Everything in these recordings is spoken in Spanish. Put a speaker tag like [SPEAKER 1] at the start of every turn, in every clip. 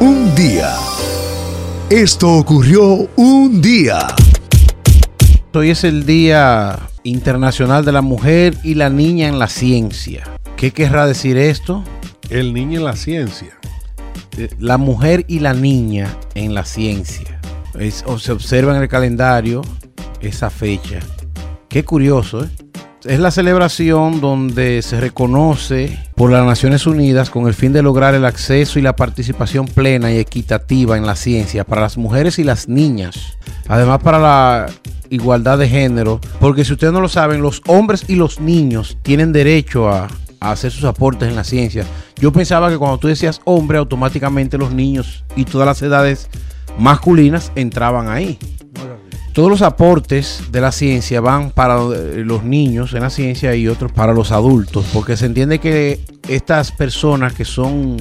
[SPEAKER 1] Un día. Esto ocurrió un día.
[SPEAKER 2] Hoy es el Día Internacional de la Mujer y la Niña en la Ciencia. ¿Qué querrá decir esto?
[SPEAKER 3] El niño en la ciencia.
[SPEAKER 2] Eh, La mujer y la niña en la ciencia. Es- o se observa en el calendario esa fecha. Qué curioso, ¿eh? Es la celebración donde se reconoce por las Naciones Unidas con el fin de lograr el acceso y la participación plena y equitativa en la ciencia para las mujeres y las niñas. Además para la igualdad de género, porque si ustedes no lo saben, los hombres y los niños tienen derecho a, a hacer sus aportes en la ciencia. Yo pensaba que cuando tú decías hombre, automáticamente los niños y todas las edades masculinas entraban ahí. Todos los aportes de la ciencia van para eh, los niños en la ciencia y otros para los adultos, porque se entiende que estas personas que son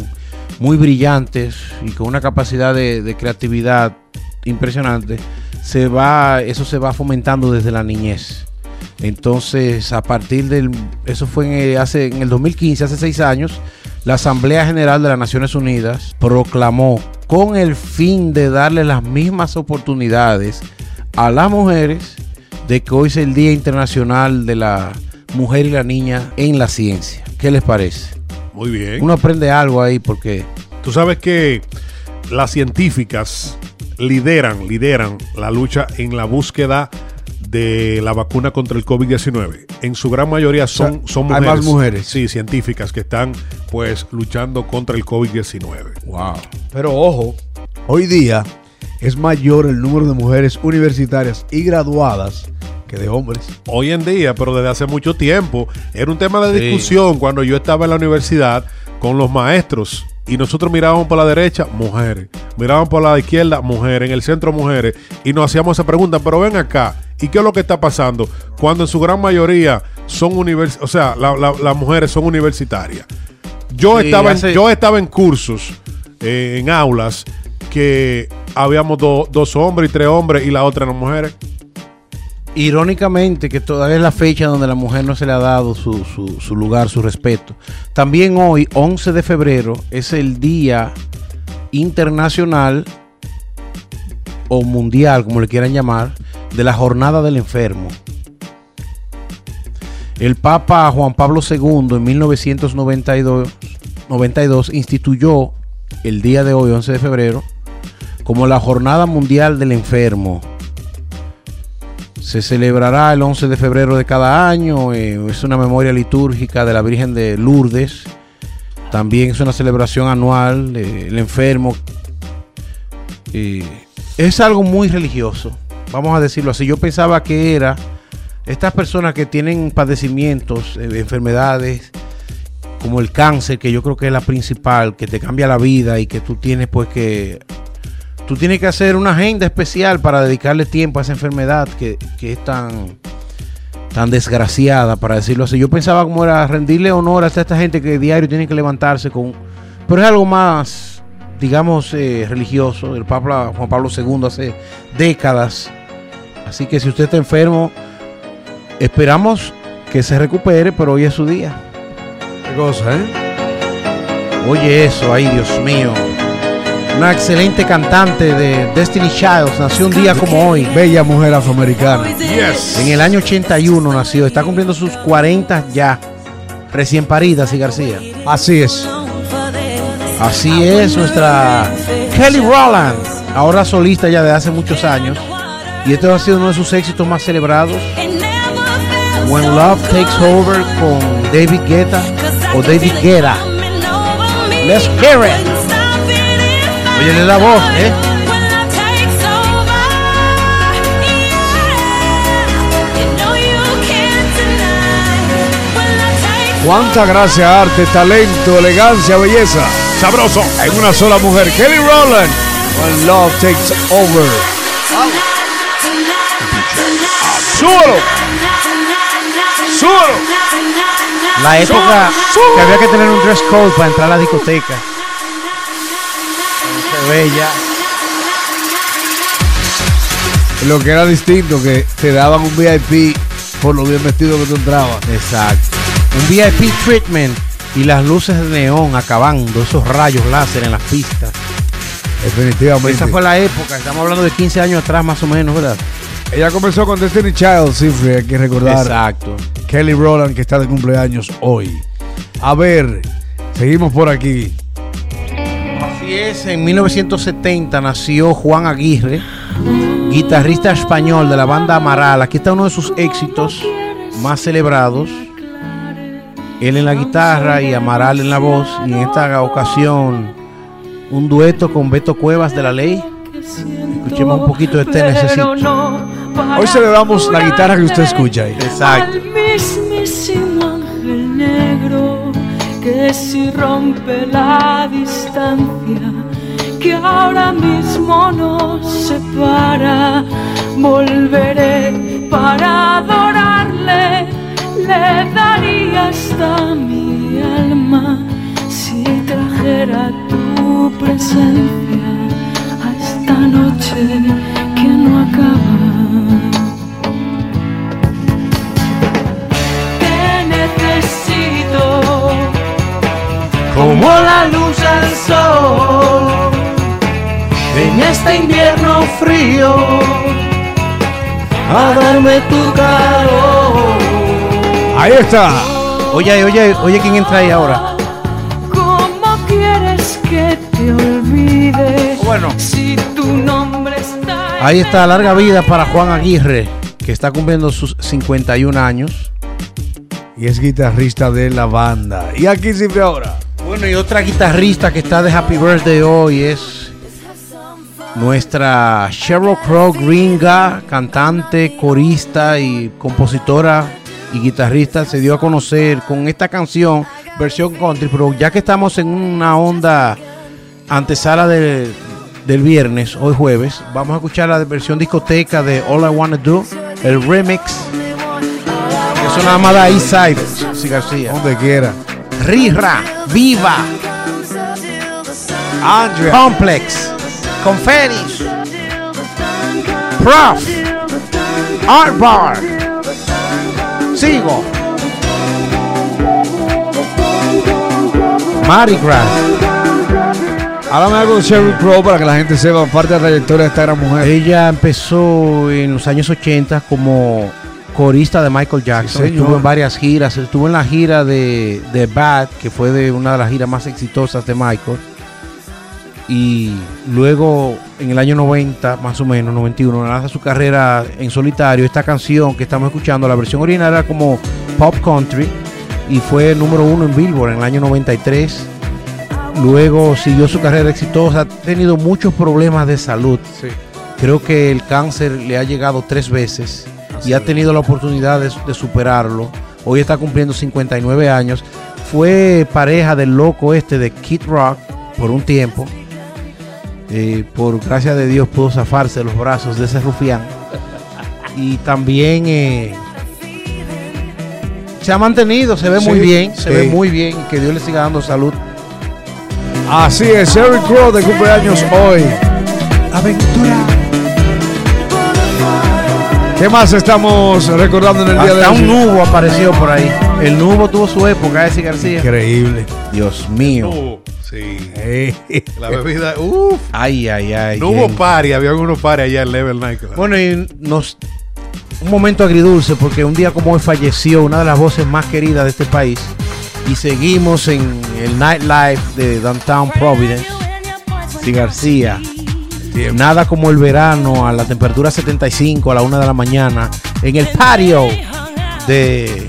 [SPEAKER 2] muy brillantes y con una capacidad de, creatividad impresionante, se va, eso se va fomentando desde la niñez. Entonces, a partir del, eso fue hace, en el 2015, hace seis años, la Asamblea General de las Naciones Unidas proclamó con el fin de darle las mismas oportunidades a las mujeres de que hoy es el Día Internacional de la Mujer y la Niña en la Ciencia. ¿Qué les parece?
[SPEAKER 3] Muy bien.
[SPEAKER 2] Uno aprende algo ahí porque
[SPEAKER 3] Tú sabes que las científicas lideran, lideran la lucha en la búsqueda de la vacuna contra el COVID-19. En su gran mayoría son,
[SPEAKER 4] O sea,
[SPEAKER 3] son
[SPEAKER 4] hay
[SPEAKER 3] mujeres.
[SPEAKER 4] más mujeres.
[SPEAKER 3] Sí, científicas que están pues luchando contra el COVID-19.
[SPEAKER 2] wow.
[SPEAKER 4] Pero ojo, hoy día es mayor el número de mujeres universitarias y graduadas que de hombres.
[SPEAKER 3] Hoy en día, pero desde hace mucho tiempo, era un tema de
[SPEAKER 2] Sí.
[SPEAKER 3] discusión cuando yo estaba en la universidad con los maestros. Y nosotros mirábamos por la derecha, mujeres. Mirábamos por la izquierda, mujeres. En el centro, mujeres. Y nos hacíamos esa pregunta, pero ven acá. ¿Y qué es lo que está pasando? Cuando en su gran mayoría son universitarias, o sea, la- la- las mujeres son universitarias. Yo,
[SPEAKER 2] Sí,
[SPEAKER 3] estaba, en,
[SPEAKER 2] hace-
[SPEAKER 3] yo estaba en cursos, eh, en aulas, que habíamos do- dos hombres y tres hombres y la otra eran mujeres.
[SPEAKER 2] Irónicamente, que todavía es la fecha donde la mujer no se le ha dado su, su- su lugar, su respeto. También hoy, 11 de febrero, es el Día Internacional o Mundial, como le quieran llamar, de la Jornada del Enfermo. El Papa Juan Pablo II en 1992 92, instituyó el día de hoy, 11 de febrero, como la Jornada Mundial del Enfermo. Se celebrará el 11 de febrero de cada año. eh, es una memoria litúrgica de la Virgen de Lourdes. También es una celebración anual. eh, el enfermo. eh, es algo muy religioso. Vamos a decirlo así. Yo pensaba que era estas personas que tienen padecimientos, enfermedades, como el cáncer, que yo creo que es la principal, que te cambia la vida y que tú tienes pues que tú tienes que hacer una agenda especial para dedicarle tiempo a esa enfermedad que, que es tan, tan desgraciada, para decirlo así. Yo pensaba como era rendirle honor a esta gente que diario tiene que levantarse con... Pero es algo más, digamos, eh, religioso. El Papa Juan Pablo II hace décadas. Así que si usted está enfermo, esperamos que se recupere, pero hoy es su día.
[SPEAKER 4] Qué cosa, ¿eh?
[SPEAKER 2] Oye eso, ay Dios mío. Una excelente cantante de Destiny Childs nació un día como hoy.
[SPEAKER 4] Bella mujer afroamericana.
[SPEAKER 3] Yes.
[SPEAKER 2] En el año 81 nació, está cumpliendo sus 40 ya. Recién parida, sí García.
[SPEAKER 4] Así es.
[SPEAKER 2] Así es nuestra Kelly Rowland, ahora solista ya de hace muchos años. Y este ha sido uno de sus éxitos más celebrados. When Love Takes Over con David Guetta o David Guetta. Let's hear it. Óyele la voz, ¿eh?
[SPEAKER 4] Cuánta gracia, arte, talento, elegancia, belleza.
[SPEAKER 3] Sabroso.
[SPEAKER 4] En una sola mujer. Kelly Rowland. When love takes over. ¡Súbelo! ¡Súbelo!
[SPEAKER 2] La época que había que tener un dress code para entrar a la discoteca. Bella.
[SPEAKER 4] Lo que era distinto, que te daban un VIP por lo bien vestido que tú entrabas.
[SPEAKER 2] Exacto. Un VIP treatment y las luces de neón acabando, esos rayos láser en las pistas.
[SPEAKER 4] Definitivamente.
[SPEAKER 2] Esa fue la época, estamos hablando de 15 años atrás más o menos, ¿verdad?
[SPEAKER 4] Ella comenzó con Destiny Child, sí, hay que recordar.
[SPEAKER 2] Exacto.
[SPEAKER 4] Kelly Rowland, que está de cumpleaños hoy. A ver, seguimos por aquí.
[SPEAKER 2] Así es, en 1970 nació Juan Aguirre, guitarrista español de la banda Amaral. Aquí está uno de sus éxitos más celebrados. Él en la guitarra y Amaral en la voz. Y en esta ocasión, un dueto con Beto Cuevas de la Ley. Escuchemos un poquito de Te Necesito.
[SPEAKER 4] Hoy celebramos la guitarra que usted escucha ahí.
[SPEAKER 2] Exacto.
[SPEAKER 5] Que si rompe la distancia que ahora mismo nos separa, volveré para adorarle, le daría hasta mi alma si trajera tu presencia a esta noche que no acaba. Como la luz del sol en este invierno frío a darme tu calor.
[SPEAKER 4] Ahí está.
[SPEAKER 2] Oye, oye, oye, ¿quién entra ahí ahora?
[SPEAKER 5] ¿Cómo quieres que te olvide?
[SPEAKER 2] Bueno.
[SPEAKER 5] si tu nombre está
[SPEAKER 2] Ahí está, larga vida para Juan Aguirre, que está cumpliendo sus 51 años.
[SPEAKER 4] Y es guitarrista de la banda. Y aquí siempre ahora.
[SPEAKER 2] Bueno, y otra guitarrista que está de Happy Birthday hoy es nuestra Sheryl Crow Gringa, cantante, corista y compositora y guitarrista. Se dio a conocer con esta canción, versión country, pero ya que estamos en una onda antesala de- del viernes, hoy jueves, vamos a escuchar la versión discoteca de All I Wanna Do, el remix. Que nada más da East Side, García.
[SPEAKER 4] Donde quiera.
[SPEAKER 2] Rira, Viva,
[SPEAKER 4] Andrea.
[SPEAKER 2] Complex, Confenis, Prof, Art Bar, Sigo, Mardi Gras.
[SPEAKER 4] Háblame algo de Sheryl Crow para que la gente sepa parte de la trayectoria de esta gran mujer.
[SPEAKER 2] Ella empezó en los años 80 como corista de Michael Jackson.
[SPEAKER 4] Sí,
[SPEAKER 2] estuvo en varias giras. Estuvo en la gira de, de Bad, que fue de una de las giras más exitosas de Michael. Y luego, en el año 90, más o menos, 91, lanza su carrera en solitario. Esta canción que estamos escuchando, la versión original era como pop country y fue número uno en Billboard en el año 93. Luego siguió su carrera exitosa. Ha tenido muchos problemas de salud. Creo que el cáncer le ha llegado tres veces y ha tenido la oportunidad de, de superarlo. Hoy está cumpliendo 59 años. Fue pareja del loco este de Kid Rock por un tiempo. Eh, por gracia de Dios pudo zafarse de los brazos de ese rufián. Y también eh, se ha mantenido, se ve muy bien, se
[SPEAKER 4] sí.
[SPEAKER 2] ve muy bien. Que Dios le siga dando salud.
[SPEAKER 4] Así es, Sheryl Crow de cumpleaños hoy.
[SPEAKER 2] Aventura.
[SPEAKER 4] ¿Qué más estamos recordando en el día de
[SPEAKER 2] Hasta
[SPEAKER 4] hoy?
[SPEAKER 2] un nubo apareció por ahí. El nubo tuvo su época, ese García.
[SPEAKER 4] Increíble.
[SPEAKER 2] Dios mío.
[SPEAKER 3] No, sí.
[SPEAKER 4] Eh,
[SPEAKER 3] La bebida, uff.
[SPEAKER 2] Ay, ay, ay.
[SPEAKER 3] No hubo
[SPEAKER 2] gente.
[SPEAKER 3] party, había unos party allá en Level Nightclub.
[SPEAKER 2] Bueno, y nos. Un momento agridulce porque un día como hoy falleció una de las voces más queridas de este país. Y seguimos en el nightlife de Downtown Providence. Sí, García. Nada como el verano a la temperatura 75 a la 1 de la mañana en el patio de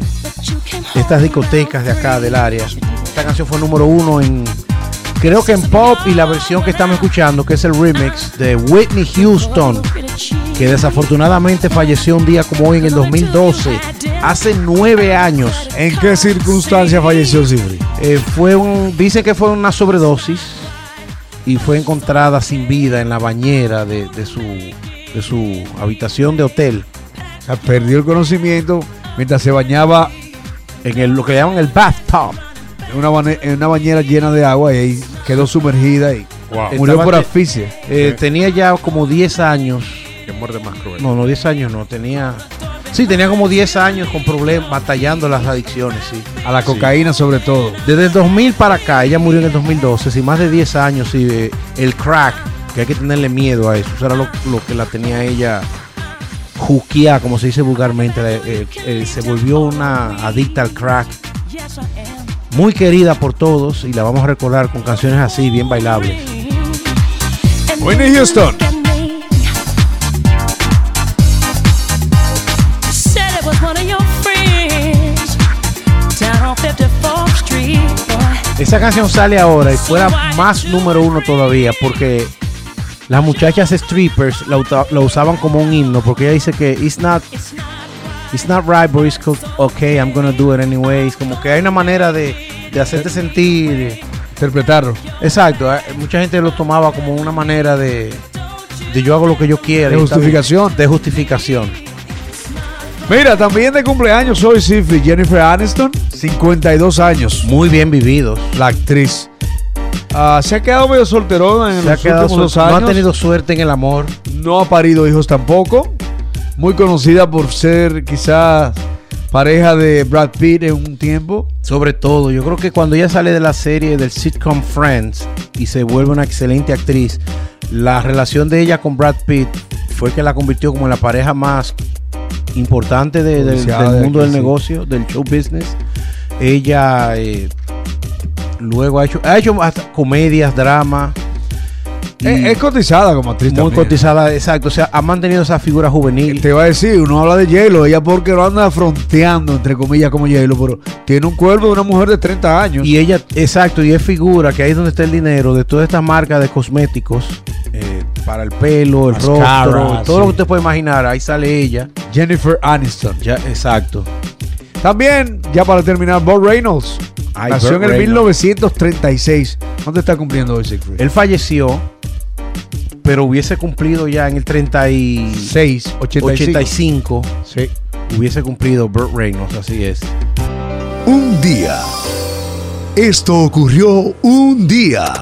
[SPEAKER 2] estas discotecas de acá del área. Esta canción fue número uno en, creo que en pop y la versión que estamos escuchando, que es el remix de Whitney Houston, que desafortunadamente falleció un día como hoy en el 2012, hace nueve años.
[SPEAKER 4] ¿En qué circunstancia falleció Sibri?
[SPEAKER 2] Eh, fue un, dice que fue una sobredosis y fue encontrada sin vida en la bañera de, de su, de su habitación de hotel,
[SPEAKER 4] O sea, perdió el conocimiento mientras se bañaba
[SPEAKER 2] en el, lo que llaman el bathtub.
[SPEAKER 4] en una, bane- en una bañera llena de agua y ahí quedó sumergida y
[SPEAKER 3] wow.
[SPEAKER 4] murió
[SPEAKER 2] Estaba
[SPEAKER 4] por asfixia.
[SPEAKER 2] Eh, tenía ya como 10 años
[SPEAKER 3] Qué muerte más cruel.
[SPEAKER 2] No, no, 10 años no, tenía... Sí, tenía como 10 años con problemas, batallando las adicciones, sí.
[SPEAKER 4] A la cocaína sobre todo.
[SPEAKER 2] Desde el 2000 para acá, ella murió en el 2012, sí, más de 10 años, sí, eh, el crack que hay que tenerle miedo a eso. Eso era lo, lo que la tenía ella juqueada, como se dice vulgarmente. Eh, eh, se volvió una adicta al crack. Muy querida por todos y la vamos a recordar con canciones así, bien bailables.
[SPEAKER 4] Whitney Houston.
[SPEAKER 2] Esa canción sale ahora y fuera más número uno todavía porque las muchachas strippers la, usaban como un himno porque ella dice que it's not,
[SPEAKER 6] it's not
[SPEAKER 2] right. but it's co- okay I'm gonna do it anyways como que hay una manera de, de hacerte sentir.
[SPEAKER 4] Interpretarlo.
[SPEAKER 2] exacto eh, mucha gente lo tomaba como una manera de, de yo hago lo que yo quiera
[SPEAKER 4] De justificación.
[SPEAKER 2] de justificación
[SPEAKER 4] Mira, también de cumpleaños hoy, Sifi, Jennifer Aniston, 52 años,
[SPEAKER 2] muy bien vividos
[SPEAKER 4] la actriz. Ah, se ha quedado medio solterona en
[SPEAKER 2] Se
[SPEAKER 4] los últimos dos
[SPEAKER 2] no
[SPEAKER 4] años.
[SPEAKER 2] ha tenido suerte en el amor
[SPEAKER 4] No ha parido hijos tampoco. Muy conocida por ser quizás pareja de Brad Pitt en un tiempo.
[SPEAKER 2] Sobre todo, yo creo que cuando ella sale de la serie del sitcom Friends y se vuelve una excelente actriz, la relación de ella con Brad Pitt fue que la convirtió como en la pareja más importante de- del- mundo del
[SPEAKER 4] sí.
[SPEAKER 2] negocio, del show business. Ella eh, luego ha hecho, ha hecho hasta comedias, drama.
[SPEAKER 4] Es, es cotizada como actriz
[SPEAKER 2] muy
[SPEAKER 4] también.
[SPEAKER 2] cotizada, exacto. O sea, ha mantenido esa figura juvenil.
[SPEAKER 4] Te iba a decir, uno habla de J-Lo, ella porque lo anda fronteando, entre comillas, como J-Lo, pero tiene un cuerpo de una mujer de 30 años.
[SPEAKER 2] Y ella, exacto, y es figura que ahí es donde está el dinero de todas estas marcas de cosméticos eh, para el pelo, el
[SPEAKER 4] Mascara,
[SPEAKER 2] rostro, todo
[SPEAKER 4] sí.
[SPEAKER 2] lo que usted puede imaginar. Ahí sale ella.
[SPEAKER 4] Jennifer Aniston.
[SPEAKER 2] Ya, exacto.
[SPEAKER 4] También, ya para terminar, Bob Reynolds.
[SPEAKER 2] Ay,
[SPEAKER 4] nació
[SPEAKER 2] Burt
[SPEAKER 4] en el
[SPEAKER 2] Reynolds.
[SPEAKER 4] 1936. ¿Dónde está cumpliendo hoy, Siegfried?
[SPEAKER 2] Él falleció, pero hubiese cumplido ya en el 36,
[SPEAKER 4] 6, 85.
[SPEAKER 2] 85.
[SPEAKER 4] Sí.
[SPEAKER 2] Hubiese cumplido Burt Reynolds, así es.
[SPEAKER 1] Un día. Esto ocurrió un día.